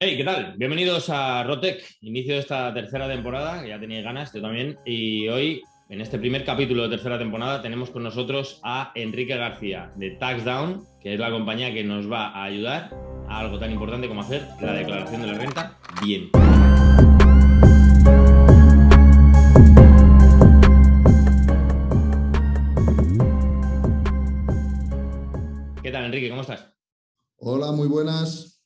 Hey, ¿qué tal? Bienvenidos a Rotec, inicio de esta tercera temporada, que ya tenéis ganas, yo también. Y hoy, en este primer capítulo de tercera temporada, tenemos con nosotros a Enrique García de Taxdown, que es la compañía que nos va a ayudar a algo tan importante como hacer la declaración de la renta bien. ¿Qué tal, Enrique? ¿Cómo estás? Hola, muy buenas.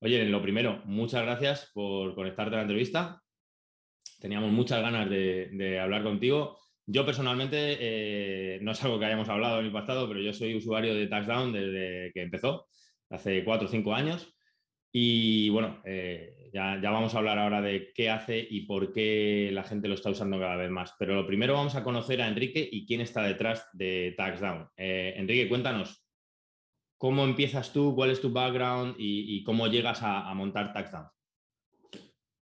Oye, lo primero, muchas gracias por conectarte a la entrevista. Teníamos muchas ganas de, hablar contigo. Yo personalmente, eh, no es algo que hayamos hablado en el pasado, pero yo soy usuario de TaxDown desde que empezó, hace cuatro o cinco años. Y bueno, eh, ya, vamos a hablar ahora de qué hace y por qué la gente lo está usando cada vez más. Pero lo primero vamos a conocer a Enrique y quién está detrás de TaxDown. Eh, Enrique, cuéntanos, ¿Cómo empiezas tú? ¿Cuál es tu background? ¿Y, cómo llegas a, montar TaxDown?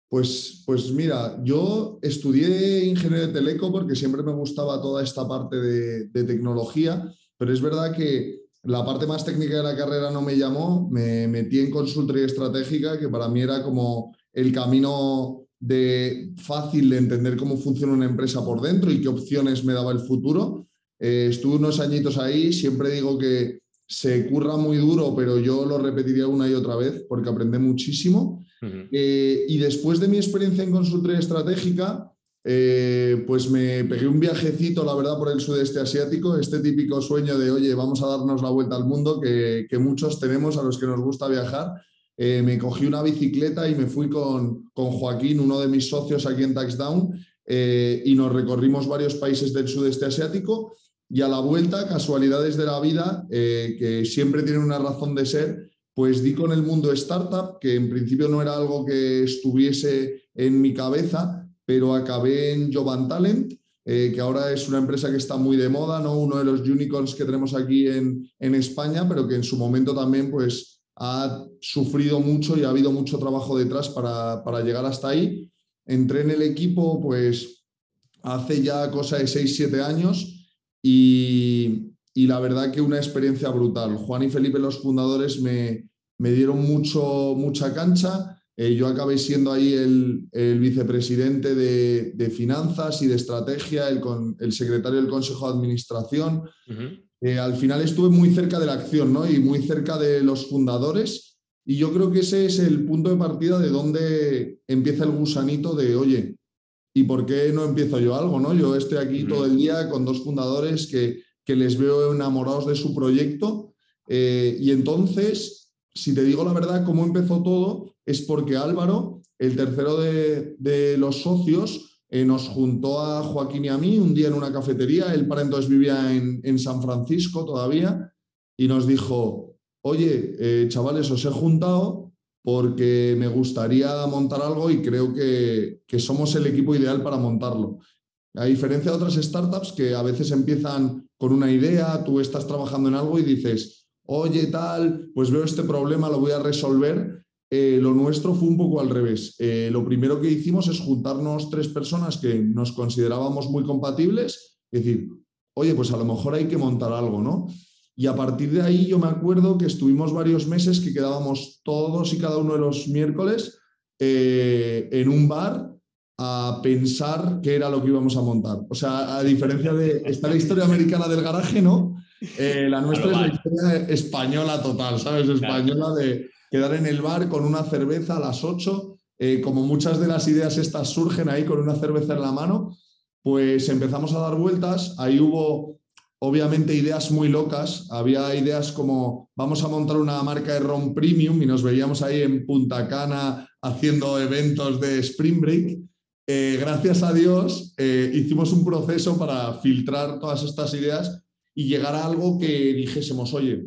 Pues, pues mira, yo estudié ingeniería de teleco porque siempre me gustaba toda esta parte de, tecnología, pero es verdad que la parte más técnica de la carrera no me llamó, me metí en consultoría estratégica, que para mí era como el camino de fácil de entender cómo funciona una empresa por dentro y qué opciones me daba el futuro. Eh, estuve unos añitos ahí, siempre digo que se curra muy duro, pero yo lo repetiría una y otra vez porque aprendí muchísimo. Eh, y después de mi experiencia en consultoría estratégica, eh, pues me pegué un viajecito, la verdad, por el sudeste asiático, este típico sueño de, oye, vamos a darnos la vuelta al mundo que, muchos tenemos a los que nos gusta viajar. Eh, me cogí una bicicleta y me fui con, con Joaquín, uno de mis socios aquí en Taxdown, y nos recorrimos varios países del sudeste asiático y a la vuelta, casualidades de la vida, eh, que siempre tienen una razón de ser, pues di con el mundo startup, que en principio no era algo que estuviese en mi cabeza, pero acabé en Jovan Talent, eh, que ahora es una empresa que está muy de moda, ¿no? uno de los unicorns que tenemos aquí en, en España, pero que en su momento también pues, ha sufrido mucho y ha habido mucho trabajo detrás para, para llegar hasta ahí. Entré en el equipo pues hace ya cosa de 6-7 años y, la verdad que una experiencia brutal. Juan y Felipe, los fundadores, me, dieron mucho, mucha cancha. Eh, yo acabé siendo ahí el, vicepresidente de, finanzas y de estrategia, el, el, secretario del Consejo de Administración. Eh, al final estuve muy cerca de la acción ¿no? y muy cerca de los fundadores. Y yo creo que ese es el punto de partida de donde empieza el gusanito de, oye, ¿y por qué no empiezo yo algo? ¿no? Yo estoy aquí todo el día con dos fundadores que, les veo enamorados de su proyecto eh, y entonces, si te digo la verdad, cómo empezó todo es porque Álvaro, el tercero de, los socios, eh, nos juntó a Joaquín y a mí un día en una cafetería, él para entonces vivía en, San Francisco todavía, y nos dijo, oye, eh, chavales, os he juntado porque me gustaría montar algo y creo que, somos el equipo ideal para montarlo. A diferencia de otras startups que a veces empiezan con una idea, tú estás trabajando en algo y dices, oye tal, pues veo este problema, lo voy a resolver. Eh, lo nuestro fue un poco al revés. Eh, lo primero que hicimos es juntarnos tres personas que nos considerábamos muy compatibles, es decir, oye, pues a lo mejor hay que montar algo, ¿no? Y a partir de ahí yo me acuerdo que estuvimos varios meses que quedábamos todos y cada uno de los miércoles eh, en un bar a pensar qué era lo que íbamos a montar. O sea, a diferencia de... Está la historia americana del garaje, ¿no? Eh, la nuestra es la historia española total, ¿sabes? Española de quedar en el bar con una cerveza a las 8. Eh, como muchas de las ideas estas surgen ahí con una cerveza en la mano, pues empezamos a dar vueltas. Ahí hubo obviamente ideas muy locas. Había ideas como vamos a montar una marca de ron premium y nos veíamos ahí en Punta Cana haciendo eventos de Spring Break. Eh, gracias a Dios eh, hicimos un proceso para filtrar todas estas ideas y llegar a algo que dijésemos, oye,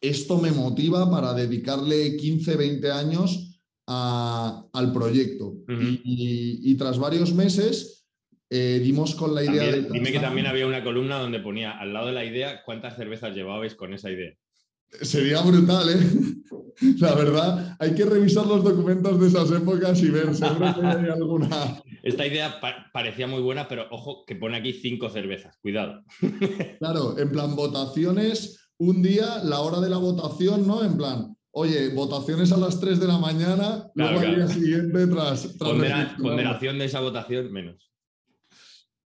esto me motiva para dedicarle 15, 20 años al proyecto. y, tras varios meses eh, dimos con la idea de... Dime que también había una columna donde ponía al lado de la idea cuántas cervezas llevabais con esa idea. Sería brutal, ¿eh? La verdad, hay que revisar los documentos de esas épocas y ver, seguro que hay alguna. Esta idea parecía muy buena, pero ojo, que pone aquí cinco cervezas, cuidado. Claro, en plan, votaciones, un día, la hora de la votación, ¿no? En plan, oye, votaciones a las 3 de la mañana, luego al día siguiente tras... ponderación de esa votación, menos.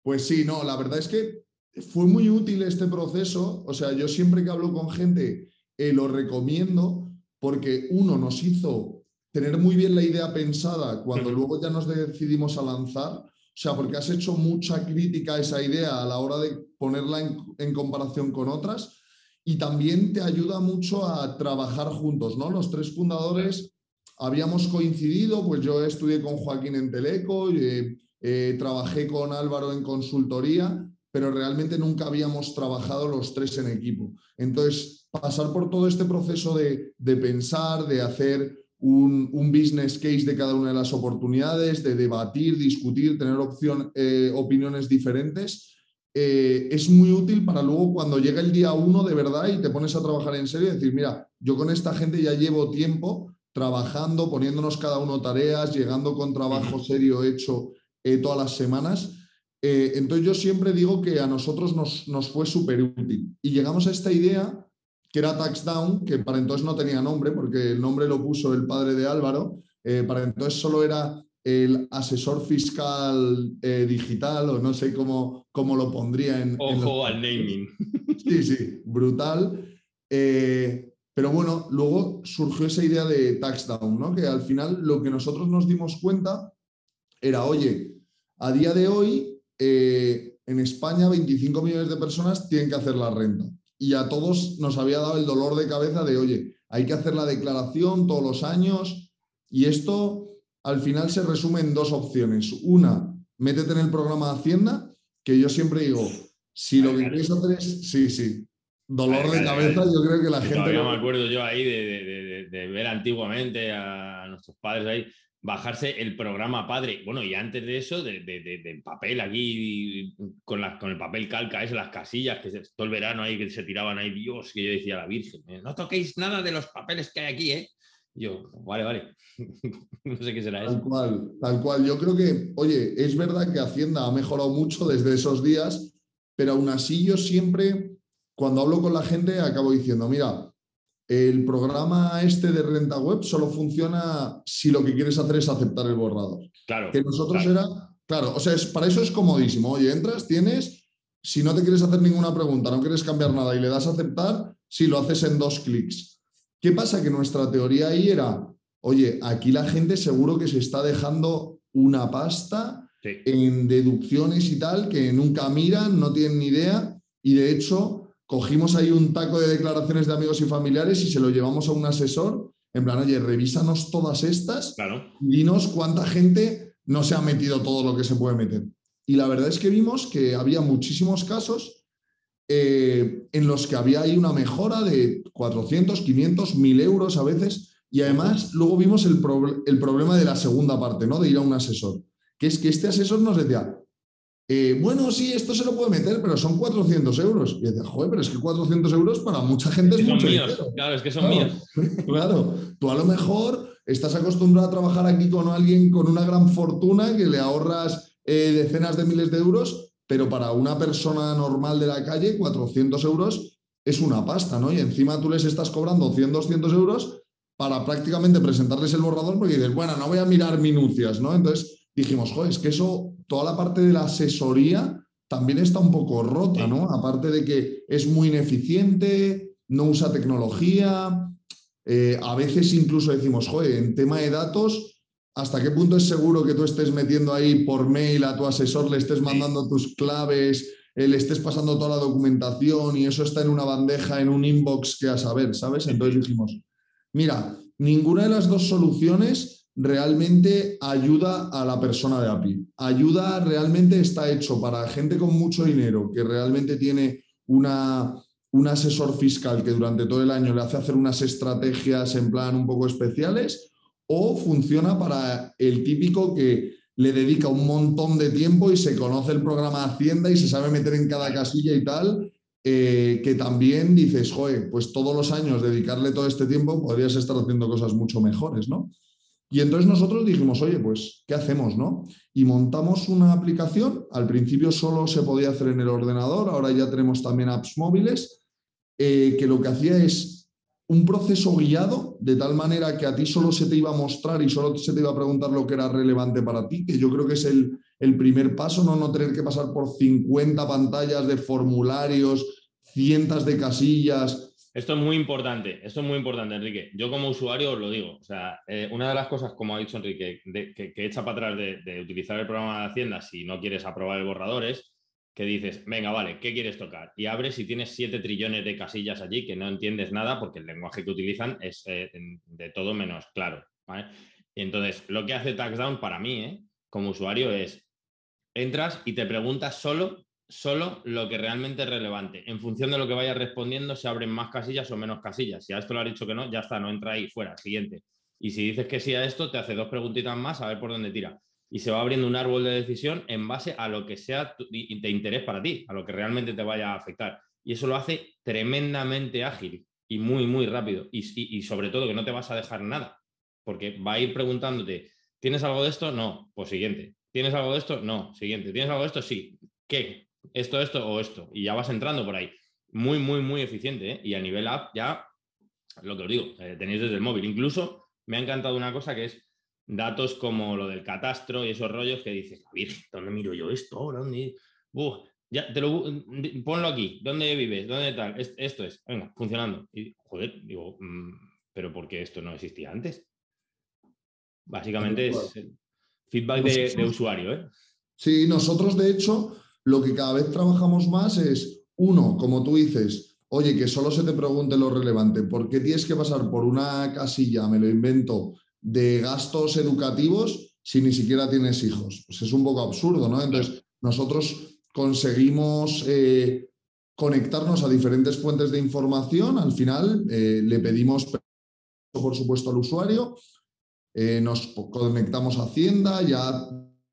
Pues sí, no, la verdad es que fue muy útil este proceso. O sea, yo siempre que hablo con gente eh, lo recomiendo porque uno nos hizo tener muy bien la idea pensada cuando luego ya nos decidimos a lanzar. O sea, porque has hecho mucha crítica a esa idea a la hora de ponerla en, en comparación con otras y también te ayuda mucho a trabajar juntos, ¿no? Los tres fundadores habíamos coincidido, pues yo estudié con Joaquín en Teleco, eh, eh, trabajé con Álvaro en consultoría, pero realmente nunca habíamos trabajado los tres en equipo. Entonces, pasar por todo este proceso de, pensar, de hacer un, business case de cada una de las oportunidades, de debatir, discutir, tener opción, eh, opiniones diferentes, eh, es muy útil para luego cuando llega el día uno de verdad y te pones a trabajar en serio y decir, mira, yo con esta gente ya llevo tiempo trabajando, poniéndonos cada uno tareas, llegando con trabajo serio hecho eh, todas las semanas. Eh, entonces yo siempre digo que a nosotros nos, nos fue súper útil. Y llegamos a esta idea que era Taxdown, que para entonces no tenía nombre, porque el nombre lo puso el padre de Álvaro, para entonces solo era el asesor fiscal eh, digital, o no sé cómo, cómo lo pondría en... Ojo al naming. Sí, sí, brutal. Eh, pero bueno, luego surgió esa idea de TaxDown, ¿no? Que al final lo que nosotros nos dimos cuenta era, oye, a día de hoy eh, en España 25 millones de personas tienen que hacer la renta. Y a todos nos había dado el dolor de cabeza de, oye, hay que hacer la declaración todos los años y esto al final se resume en dos opciones. Una, métete en el programa de Hacienda, que yo siempre digo, si lo que quieres hacer es, sí, sí, dolor de cabeza, yo creo que la gente... Todavía me acuerdo yo ahí de, ver antiguamente a nuestros padres ahí bajarse el programa padre. Bueno, y antes de eso, de, papel aquí, con, con el papel calca, es las casillas, que todo el verano ahí que se tiraban ahí, Dios, que yo decía a la Virgen, eh, no toquéis nada de los papeles que hay aquí, ¿eh? Yo, vale, vale. no sé qué será tal eso. Cual, tal cual. Yo creo que, oye, es verdad que Hacienda ha mejorado mucho desde esos días, pero aún así yo siempre, cuando hablo con la gente, acabo diciendo, mira, el programa este de renta web solo funciona si lo que quieres hacer es aceptar el borrador. Claro. Que nosotros era, claro, o sea, es, para eso es comodísimo. Oye, entras, tienes, si no te quieres hacer ninguna pregunta, no quieres cambiar nada y le das a aceptar, si lo haces en dos clics. ¿Qué pasa? Que nuestra teoría ahí era, oye, aquí la gente seguro que se está dejando una pasta en deducciones y tal, que nunca miran, no tienen ni idea, y de hecho cogimos ahí un taco de declaraciones de amigos y familiares y se lo llevamos a un asesor, en plan, oye, revísanos todas estas y dinos cuánta gente no se ha metido todo lo que se puede meter. Y la verdad es que vimos que había muchísimos casos eh, en los que había ahí una mejora de 400, 500, 1000 euros a veces. Y además luego vimos el, el, problema de la segunda parte, ¿no? De ir a un asesor. Que es que este asesor nos decía, eh, bueno, sí, esto se lo puede meter, pero son 400 euros. Y decía, joder, pero es que 400 euros para mucha gente es, mucho Claro, es que son míos. Claro, tú a lo mejor estás acostumbrado a trabajar aquí con alguien con una gran fortuna que le ahorras eh, decenas de miles de euros pero para una persona normal de la calle, 400 euros es una pasta, ¿no? Y encima tú les estás cobrando 100, 200 euros para prácticamente presentarles el borrador porque dices, bueno, no voy a mirar minucias, ¿no? Entonces dijimos, joder, es que eso, toda la parte de la asesoría también está un poco rota, ¿no? Aparte de que es muy ineficiente, no usa tecnología, eh, a veces incluso decimos, joder, en tema de datos ¿Hasta qué punto es seguro que tú estés metiendo ahí por mail a tu asesor, le estés mandando tus claves, eh, le estés pasando toda la documentación y eso está en una bandeja, en un inbox que a saber, ¿sabes? Entonces dijimos, mira, ninguna de las dos soluciones realmente ayuda a la persona de API. Ayuda realmente está hecho para gente con mucho dinero que realmente tiene una, un asesor fiscal que durante todo el año le hace hacer unas estrategias en plan un poco especiales o funciona para el típico que le dedica un montón de tiempo y se conoce el programa Hacienda y se sabe meter en cada casilla y tal, eh, que también dices, joder, pues todos los años dedicarle todo este tiempo podrías estar haciendo cosas mucho mejores, ¿no? Y entonces nosotros dijimos, oye, pues, ¿qué hacemos, no? Y montamos una aplicación, al principio solo se podía hacer en el ordenador, ahora ya tenemos también apps móviles, eh, que lo que hacía es un proceso guiado de tal manera que a ti solo se te iba a mostrar y solo se te iba a preguntar lo que era relevante para ti, que yo creo que es el, el primer paso, ¿no? no tener que pasar por 50 pantallas de formularios, cientos de casillas. Esto es muy importante, esto es muy importante, Enrique. Yo como usuario os lo digo. O sea, eh, una de las cosas, como ha dicho Enrique, que, echa para atrás de, utilizar el programa de Hacienda si no quieres aprobar el borrador es que dices, venga, vale, ¿qué quieres tocar? Y abres y tienes 7 trillones de casillas allí que no entiendes nada porque el lenguaje que utilizan es eh, de todo menos claro. Y entonces, lo que hace TaxDown para mí, ¿eh? como usuario, es entras y te preguntas solo, solo lo que realmente es relevante. En función de lo que vayas respondiendo, se abren más casillas o menos casillas. Si a esto lo has dicho que no, ya está, no entra ahí, fuera, siguiente. Y si dices que sí a esto, te hace dos preguntitas más a ver por dónde tira y se va abriendo un árbol de decisión en base a lo que sea de interés para ti, a lo que realmente te vaya a afectar. Y eso lo hace tremendamente ágil y muy, muy rápido. Y, sobre todo que no te vas a dejar nada, porque va a ir preguntándote, ¿tienes algo de esto? No, pues siguiente. ¿Tienes algo de esto? No, siguiente. ¿Tienes algo de esto? Sí. ¿Qué? ¿Esto, esto o esto? Y ya vas entrando por ahí. Muy, muy, muy eficiente. ¿eh? Y a nivel app ya, lo que os digo, eh, tenéis desde el móvil. Incluso me ha encantado una cosa que es datos como lo del catastro y esos rollos que dices, Virgen, ¿dónde miro yo esto ahora? ¿Dónde? ya, te lo, ponlo aquí, ¿dónde vives? ¿Dónde tal? Esto es, venga, funcionando. Y, joder, digo, mm, pero ¿por qué esto no existía antes? Básicamente es feedback de, usuario, ¿eh? Sí, nosotros de hecho lo que cada vez trabajamos más es, uno, como tú dices, oye, que solo se te pregunte lo relevante, ¿por qué tienes que pasar por una casilla, me lo invento, de gastos educativos si ni siquiera tienes hijos. Pues es un poco absurdo, ¿no? Entonces, nosotros conseguimos eh, conectarnos a diferentes fuentes de información. Al final, eh, le pedimos, por supuesto, al usuario. Eh, nos conectamos a Hacienda, ya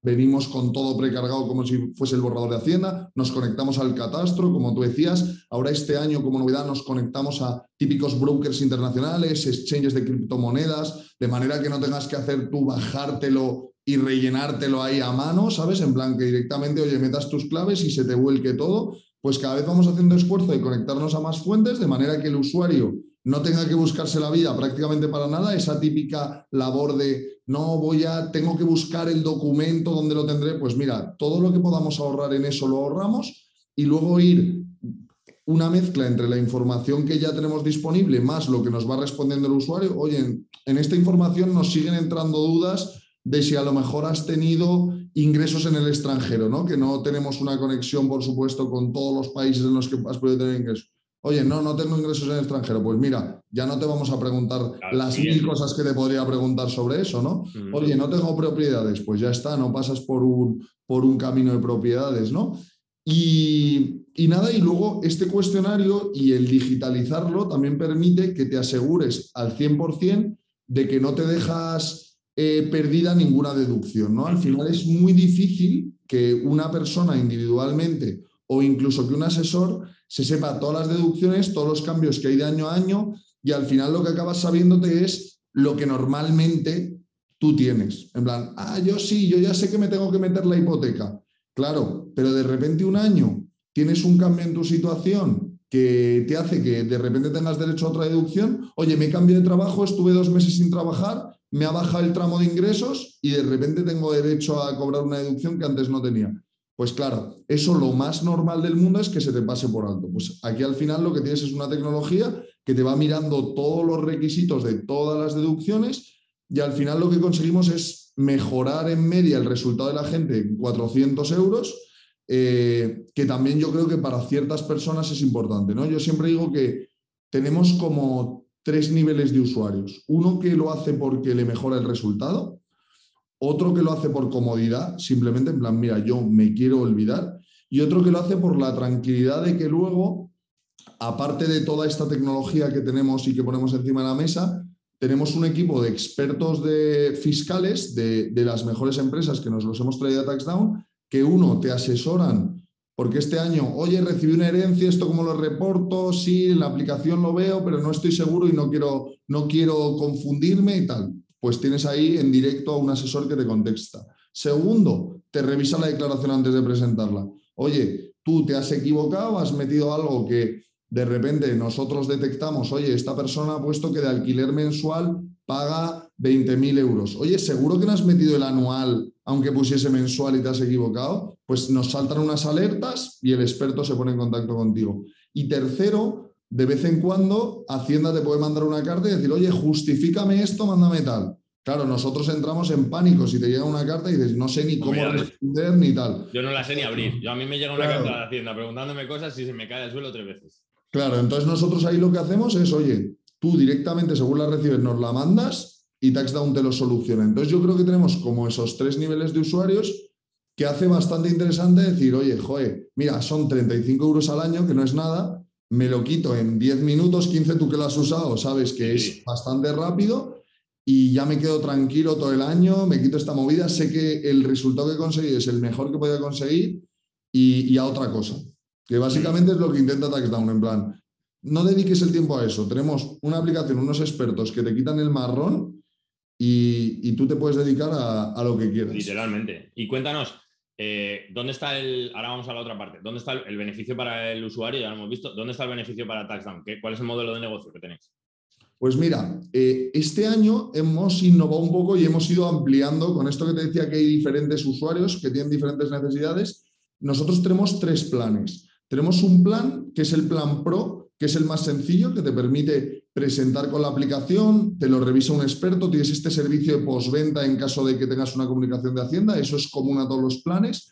venimos con todo precargado como si fuese el borrador de Hacienda, nos conectamos al catastro, como tú decías, ahora este año como novedad nos conectamos a típicos brokers internacionales, exchanges de criptomonedas, de manera que no tengas que hacer tú bajártelo y rellenártelo ahí a mano, ¿sabes? En plan que directamente, oye, metas tus claves y se te vuelque todo, pues cada vez vamos haciendo esfuerzo de conectarnos a más fuentes, de manera que el usuario no tenga que buscarse la vida prácticamente para nada, esa típica labor de no voy a, tengo que buscar el documento donde lo tendré, pues mira, todo lo que podamos ahorrar en eso lo ahorramos y luego ir una mezcla entre la información que ya tenemos disponible más lo que nos va respondiendo el usuario. Oye, en esta información nos siguen entrando dudas de si a lo mejor has tenido ingresos en el extranjero, ¿no? Que no tenemos una conexión, por supuesto, con todos los países en los que has podido tener ingresos. Oye, no, no tengo ingresos en el extranjero. Pues mira, ya no te vamos a preguntar las mil cosas que te podría preguntar sobre eso, ¿no? Oye, no tengo propiedades. Pues ya está, no pasas por un, por un camino de propiedades, ¿no? Y, y, nada, y luego este cuestionario y el digitalizarlo también permite que te asegures al 100% de que no te dejas eh, perdida ninguna deducción, ¿no? Al final es muy difícil que una persona individualmente o incluso que un asesor se sepa todas las deducciones, todos los cambios que hay de año a año y al final lo que acabas sabiéndote es lo que normalmente tú tienes. En plan, ah, yo sí, yo ya sé que me tengo que meter la hipoteca. Claro, pero de repente un año tienes un cambio en tu situación que te hace que de repente tengas derecho a otra deducción. Oye, me cambié de trabajo, estuve dos meses sin trabajar, me ha bajado el tramo de ingresos y de repente tengo derecho a cobrar una deducción que antes no tenía. Pues claro, eso lo más normal del mundo es que se te pase por alto. Pues aquí al final lo que tienes es una tecnología que te va mirando todos los requisitos de todas las deducciones y al final lo que conseguimos es mejorar en media el resultado de la gente en 400 euros, eh, que también yo creo que para ciertas personas es importante. ¿no? Yo siempre digo que tenemos como tres niveles de usuarios. Uno que lo hace porque le mejora el resultado, otro que lo hace por comodidad, simplemente en plan, mira, yo me quiero olvidar, y otro que lo hace por la tranquilidad de que luego, aparte de toda esta tecnología que tenemos y que ponemos encima de la mesa, tenemos un equipo de expertos de fiscales de, las mejores empresas que nos los hemos traído a TaxDown, que uno te asesoran porque este año, oye, recibí una herencia, esto como lo reporto, sí, en la aplicación lo veo, pero no estoy seguro y no quiero, no quiero confundirme y tal pues tienes ahí en directo a un asesor que te contesta. Segundo, te revisa la declaración antes de presentarla. Oye, tú te has equivocado, has metido algo que de repente nosotros detectamos, oye, esta persona ha puesto que de alquiler mensual paga 20.000 euros. Oye, ¿seguro que no has metido el anual aunque pusiese mensual y te has equivocado? Pues nos saltan unas alertas y el experto se pone en contacto contigo. Y tercero, de vez en cuando Hacienda te puede mandar una carta y decir, oye, justifícame esto, mándame tal. Claro, nosotros entramos en pánico si te llega una carta y dices, no sé ni cómo responder ni tal. Yo no la sé ni abrir. Yo a mí me llega una carta de Hacienda preguntándome cosas y se me cae al suelo tres veces. Claro, entonces nosotros ahí lo que hacemos es, oye, tú directamente según la recibes nos la mandas y TaxDown te lo soluciona. Entonces yo creo que tenemos como esos tres niveles de usuarios que hace bastante interesante decir, oye, joe, mira, son 35 euros al año, que no es nada, me lo quito en 10 minutos, 15 tú que lo has usado, sabes que es bastante rápido y ya me quedo tranquilo todo el año, me quito esta movida, sé que el resultado que he conseguido es el mejor que podía conseguir y, y a otra cosa. Que básicamente es lo que intenta TaxDown, en plan, no dediques el tiempo a eso. Tenemos una aplicación, unos expertos que te quitan el marrón y, tú te puedes dedicar a, lo que quieras. Literalmente. Y cuéntanos, eh, ¿dónde está el. Ahora vamos a la otra parte. ¿Dónde está el, beneficio para el usuario? Ya lo hemos visto. ¿Dónde está el beneficio para TaxDown? ¿Cuál es el modelo de negocio que tenéis? Pues mira, eh, este año hemos innovado un poco y hemos ido ampliando con esto que te decía que hay diferentes usuarios que tienen diferentes necesidades. Nosotros tenemos tres planes. Tenemos un plan que es el plan Pro, que es el más sencillo, que te permite presentar con la aplicación, te lo revisa un experto, tienes este servicio de postventa en caso de que tengas una comunicación de Hacienda, eso es común a todos los planes.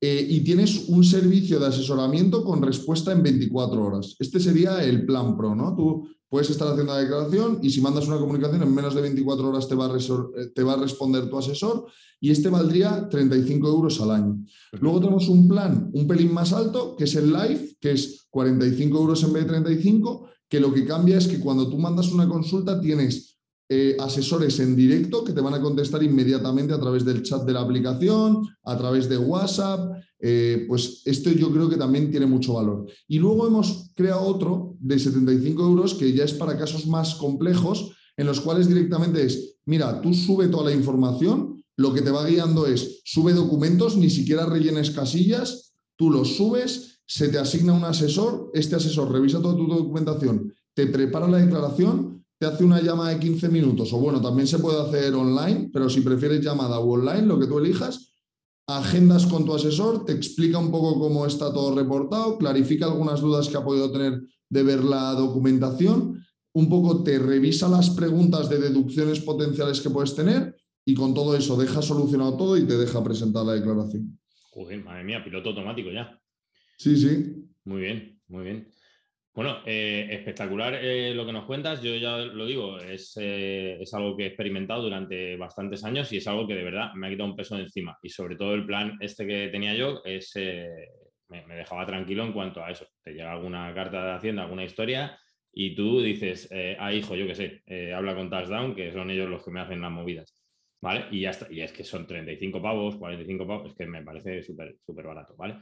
Eh, y tienes un servicio de asesoramiento con respuesta en 24 horas. Este sería el plan Pro, ¿no? Tú puedes estar haciendo la declaración y si mandas una comunicación en menos de 24 horas te va a, eh, te va a responder tu asesor y este valdría 35 euros al año. Luego tenemos un plan un pelín más alto, que es el Live, que es 45 euros en vez de 35, que lo que cambia es que cuando tú mandas una consulta tienes eh, asesores en directo que te van a contestar inmediatamente a través del chat de la aplicación, a través de WhatsApp. Eh, pues esto yo creo que también tiene mucho valor. Y luego hemos creado otro de 75 euros que ya es para casos más complejos, en los cuales directamente es, mira, tú sube toda la información, lo que te va guiando es, sube documentos, ni siquiera rellenes casillas, tú los subes, se te asigna un asesor, este asesor revisa toda tu documentación, te prepara la declaración te hace una llamada de 15 minutos, o bueno, también se puede hacer online, pero si prefieres llamada o online, lo que tú elijas, agendas con tu asesor, te explica un poco cómo está todo reportado, clarifica algunas dudas que ha podido tener de ver la documentación, un poco te revisa las preguntas de deducciones potenciales que puedes tener y con todo eso deja solucionado todo y te deja presentar la declaración. Joder, madre mía, piloto automático ya. Sí, sí. Muy bien, muy bien. Bueno, eh, espectacular eh, lo que nos cuentas. Yo ya lo digo, es, eh, es, algo que he experimentado durante bastantes años y es algo que de verdad me ha quitado un peso de encima. Y sobre todo el plan este que tenía yo es, me, dejaba tranquilo en cuanto a eso. Te llega alguna carta de Hacienda, alguna historia y tú dices, ah, hijo, yo qué sé, habla con Touchdown, que son ellos los que me hacen las movidas. ¿Vale? Y ya está. Y es que son 35 pavos, 45 pavos, es que me parece súper, súper barato, ¿vale?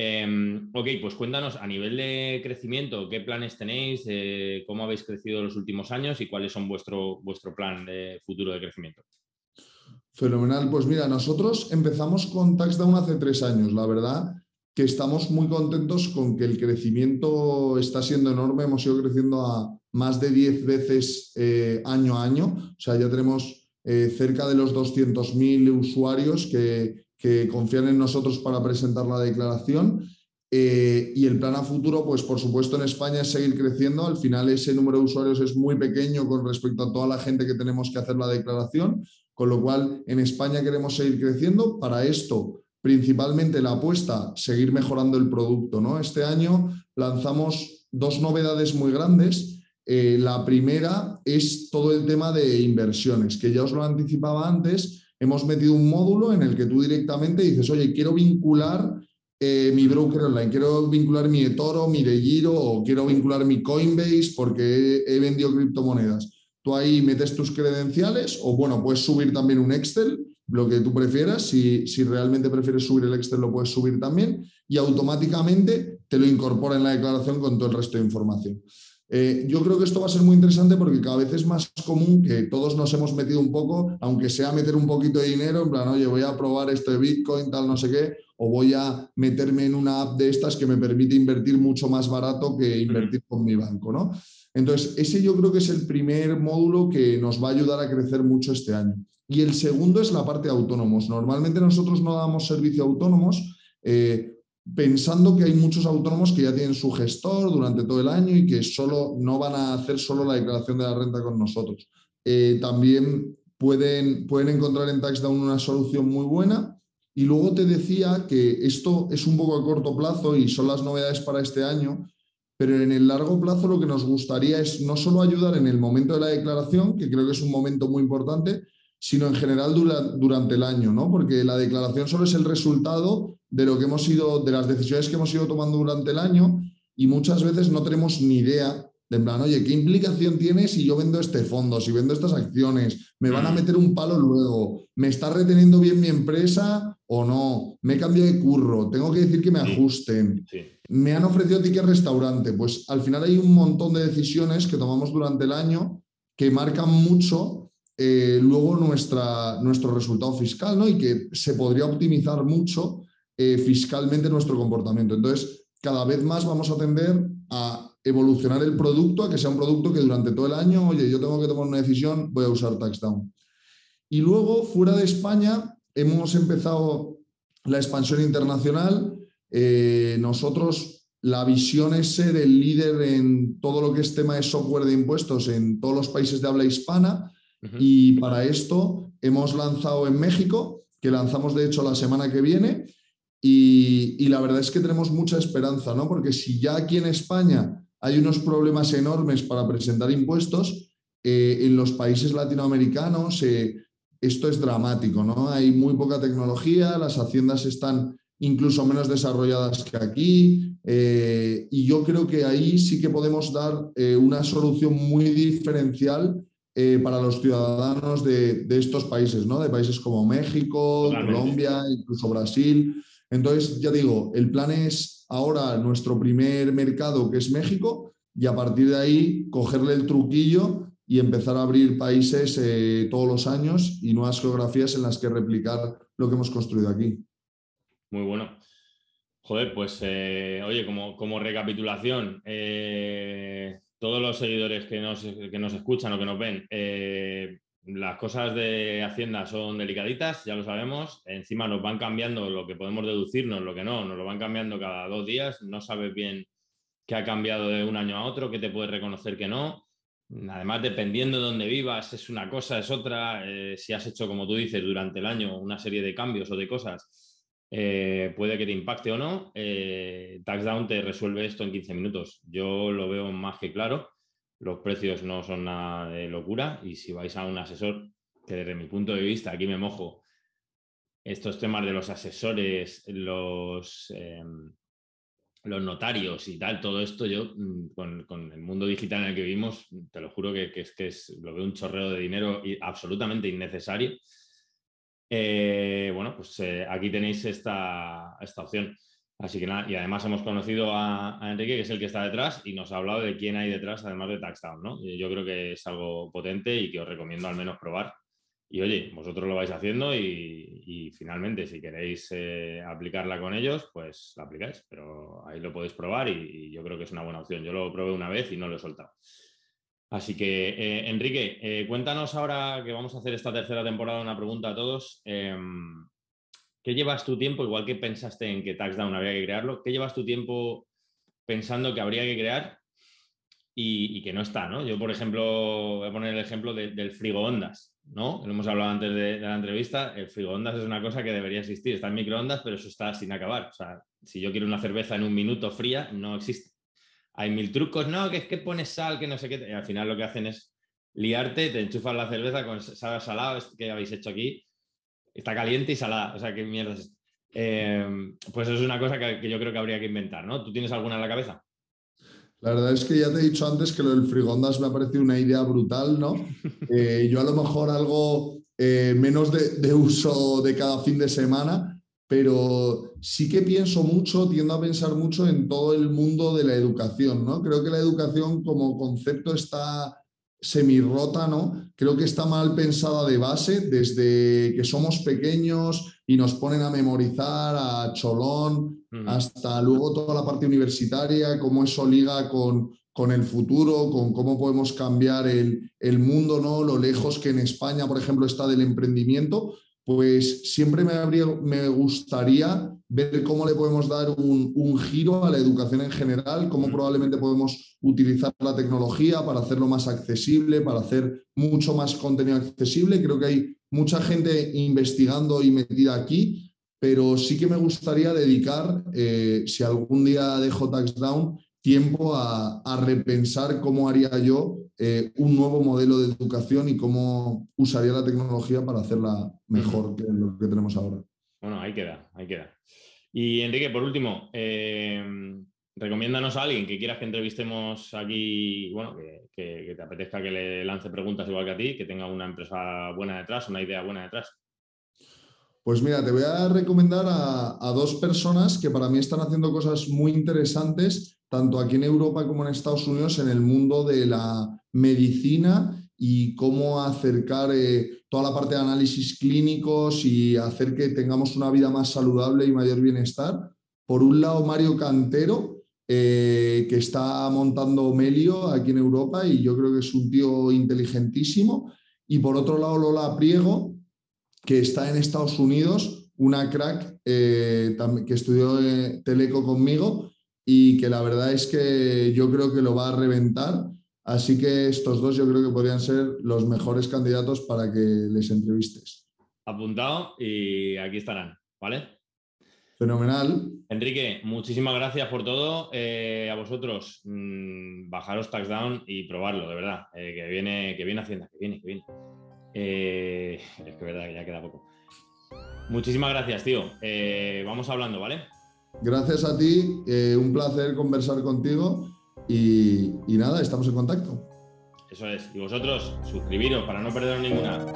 Em, ok, pues cuéntanos a nivel de crecimiento, qué planes tenéis, eh, cómo habéis crecido los últimos años y cuáles son vuestro, vuestro plan de futuro de crecimiento. Fenomenal. Pues mira, nosotros empezamos con TaxDown hace tres años. La verdad que estamos muy contentos con que el crecimiento está siendo enorme. Hemos ido creciendo a más de 10 veces eh, año a año. O sea, ya tenemos eh, cerca de los 200.000 usuarios que, que confían en nosotros para presentar la declaración. Eh, y el plan a futuro, pues por supuesto en España es seguir creciendo. Al final ese número de usuarios es muy pequeño con respecto a toda la gente que tenemos que hacer la declaración, con lo cual en España queremos seguir creciendo. Para esto, principalmente la apuesta, seguir mejorando el producto. ¿no? Este año lanzamos dos novedades muy grandes. Eh, la primera es todo el tema de inversiones, que ya os lo anticipaba antes hemos metido un módulo en el que tú directamente dices, oye, quiero vincular eh, mi broker online, quiero vincular mi eToro, mi DeGiro o quiero vincular mi Coinbase porque he, vendido criptomonedas. Tú ahí metes tus credenciales o bueno, puedes subir también un Excel, lo que tú prefieras. Si, si realmente prefieres subir el Excel, lo puedes subir también y automáticamente te lo incorpora en la declaración con todo el resto de información. Eh, yo creo que esto va a ser muy interesante porque cada vez es más común que todos nos hemos metido un poco, aunque sea meter un poquito de dinero, en plan, oye, voy a probar esto de Bitcoin, tal, no sé qué, o voy a meterme en una app de estas que me permite invertir mucho más barato que invertir con mi banco, ¿no? Entonces, ese yo creo que es el primer módulo que nos va a ayudar a crecer mucho este año. Y el segundo es la parte de autónomos. Normalmente nosotros no damos servicio a autónomos. Eh, pensando que hay muchos autónomos que ya tienen su gestor durante todo el año y que solo no van a hacer solo la declaración de la renta con nosotros. Eh, también pueden, pueden encontrar en TaxDown una solución muy buena. Y luego te decía que esto es un poco a corto plazo y son las novedades para este año, pero en el largo plazo lo que nos gustaría es no solo ayudar en el momento de la declaración, que creo que es un momento muy importante, sino en general durante el año, ¿no? Porque la declaración solo es el resultado de lo que hemos ido, de las decisiones que hemos ido tomando durante el año y muchas veces no tenemos ni idea de en plan, oye, ¿qué implicación tiene si yo vendo este fondo, si vendo estas acciones? ¿Me van a mm. meter un palo luego? ¿Me está reteniendo bien mi empresa o no? ¿Me he cambiado de curro? ¿Tengo que decir que me ajusten? ¿Me han ofrecido ticket restaurante? Pues al final hay un montón de decisiones que tomamos durante el año que marcan mucho eh, luego nuestra, nuestro resultado fiscal, ¿no? Y que se podría optimizar mucho eh, fiscalmente nuestro comportamiento. Entonces, cada vez más vamos a tender a evolucionar el producto, a que sea un producto que durante todo el año, oye, yo tengo que tomar una decisión, voy a usar TaxDown. Y luego, fuera de España, hemos empezado la expansión internacional. Eh, nosotros, la visión es ser el líder en todo lo que es tema de software de impuestos en todos los países de habla hispana. Y para esto hemos lanzado en México, que lanzamos de hecho la semana que viene, y, la verdad es que tenemos mucha esperanza, ¿no? Porque si ya aquí en España hay unos problemas enormes para presentar impuestos, eh, en los países latinoamericanos eh, esto es dramático, ¿no? Hay muy poca tecnología, las haciendas están incluso menos desarrolladas que aquí, eh, y yo creo que ahí sí que podemos dar una solución muy diferencial eh, para los ciudadanos de, estos países, ¿no? De países como México, Colombia, incluso Brasil. Entonces, ya digo, el plan es ahora nuestro primer mercado, que es México, y a partir de ahí cogerle el truquillo y empezar a abrir países eh, todos los años y nuevas geografías en las que replicar lo que hemos construido aquí. Muy bueno. Joder, pues eh, oye, como, como recapitulación, todos los seguidores que nos, que nos escuchan o que nos ven, eh, las cosas de Hacienda son delicaditas, ya lo sabemos. Encima nos van cambiando lo que podemos deducirnos, lo que no, nos lo van cambiando cada dos días. No sabes bien qué ha cambiado de un año a otro, qué te puedes reconocer que no. Además, dependiendo de dónde vivas, es una cosa, es otra. Eh, si has hecho, como tú dices, durante el año una serie de cambios o de cosas, eh, puede que te impacte o no. Eh, TaxDown te resuelve esto en 15 minutos. Yo lo veo más que claro. Los precios no son nada de locura y si vais a un asesor, que desde mi punto de vista, aquí me mojo, estos temas de los asesores, los, em, los notarios y tal, todo esto yo mm, con, el mundo digital en el que vivimos, te lo juro que, es que es, lo veo un chorreo de dinero absolutamente innecesario eh, bueno, pues eh, aquí tenéis esta, esta, opción. Así que nada, y además hemos conocido a, Enrique, que es el que está detrás, y nos ha hablado de quién hay detrás, además de TaxDown, ¿no? Yo creo que es algo potente y que os recomiendo al menos probar. Y oye, vosotros lo vais haciendo y, finalmente, si queréis eh, aplicarla con ellos, pues la aplicáis, pero ahí lo podéis probar y, y, yo creo que es una buena opción. Yo lo probé una vez y no lo he soltado. Así que, eh, Enrique, eh, cuéntanos ahora que vamos a hacer esta tercera temporada una pregunta a todos. Em, ¿Qué llevas tu tiempo, igual que pensaste en que TaxDown habría que crearlo, qué llevas tu tiempo pensando que habría que crear y, que no está? ¿no? Yo, por ejemplo, voy a poner el ejemplo del frigo ondas, ¿no? Lo hemos hablado antes de, la entrevista. El frigo ondas es una cosa que debería existir. Está en microondas, pero eso está sin acabar. O sea, si yo quiero una cerveza en un minuto fría, no existe hay mil trucos, no, que es que pones sal, que no sé qué, y al final lo que hacen es liarte, te enchufas la cerveza con sal salado, que habéis hecho aquí, está caliente y salada, o sea, qué mierda es em, pues es una cosa que, yo creo que habría que inventar, ¿no? ¿Tú tienes alguna en la cabeza? La verdad es que ya te he dicho antes que lo del frigondas me ha parecido una idea brutal, ¿no? Eh, yo a lo mejor algo eh, menos de, de, uso de cada fin de semana, pero sí que pienso mucho, tiendo a pensar mucho en todo el mundo de la educación, ¿no? Creo que la educación como concepto está semirrota, ¿no? Creo que está mal pensada de base, desde que somos pequeños y nos ponen a memorizar a cholón, hasta luego toda la parte universitaria, cómo eso liga con, con el futuro, con cómo podemos cambiar el, el, mundo, ¿no? Lo lejos que en España, por ejemplo, está del emprendimiento, pues siempre me, habría, me gustaría ver cómo le podemos dar un, un, giro a la educación en general, cómo probablemente podemos utilizar la tecnología para hacerlo más accesible, para hacer mucho más contenido accesible. Creo que hay mucha gente investigando y metida aquí, pero sí que me gustaría dedicar, eh, si algún día dejo Taxdown, tiempo a, a repensar cómo haría yo eh, un nuevo modelo de educación y cómo usaría la tecnología para hacerla mejor que lo que tenemos ahora. Bueno, ahí queda, ahí queda. Y Enrique, por último, eh, recomiéndanos a alguien que quieras que entrevistemos aquí, bueno, que, te apetezca que le lance preguntas igual que a ti, que tenga una empresa buena detrás, una idea buena detrás. Pues mira, te voy a recomendar a, dos personas que para mí están haciendo cosas muy interesantes, tanto aquí en Europa como en Estados Unidos, en el mundo de la medicina y cómo acercar eh, toda la parte de análisis clínicos y hacer que tengamos una vida más saludable y mayor bienestar. Por un lado, Mario Cantero, eh, que está montando Melio aquí en Europa y yo creo que es un tío inteligentísimo. Y por otro lado, Lola Priego, que está en Estados Unidos, una crack eh, que estudió Teleco conmigo y que la verdad es que yo creo que lo va a reventar Así que estos dos yo creo que podrían ser los mejores candidatos para que les entrevistes. Apuntado y aquí estarán, ¿vale? Fenomenal. Enrique, muchísimas gracias por todo. Eh, a vosotros, mmm, bajaros Taxdown y probarlo, de verdad. Eh, que, viene, que viene Hacienda, que viene, que viene. Eh, es que verdad que ya queda poco. Muchísimas gracias, tío. vamos hablando, ¿vale? Gracias a ti. un placer conversar contigo. Y, nada, estamos en contacto. Eso es. Y vosotros, suscribiros para no perder ninguna.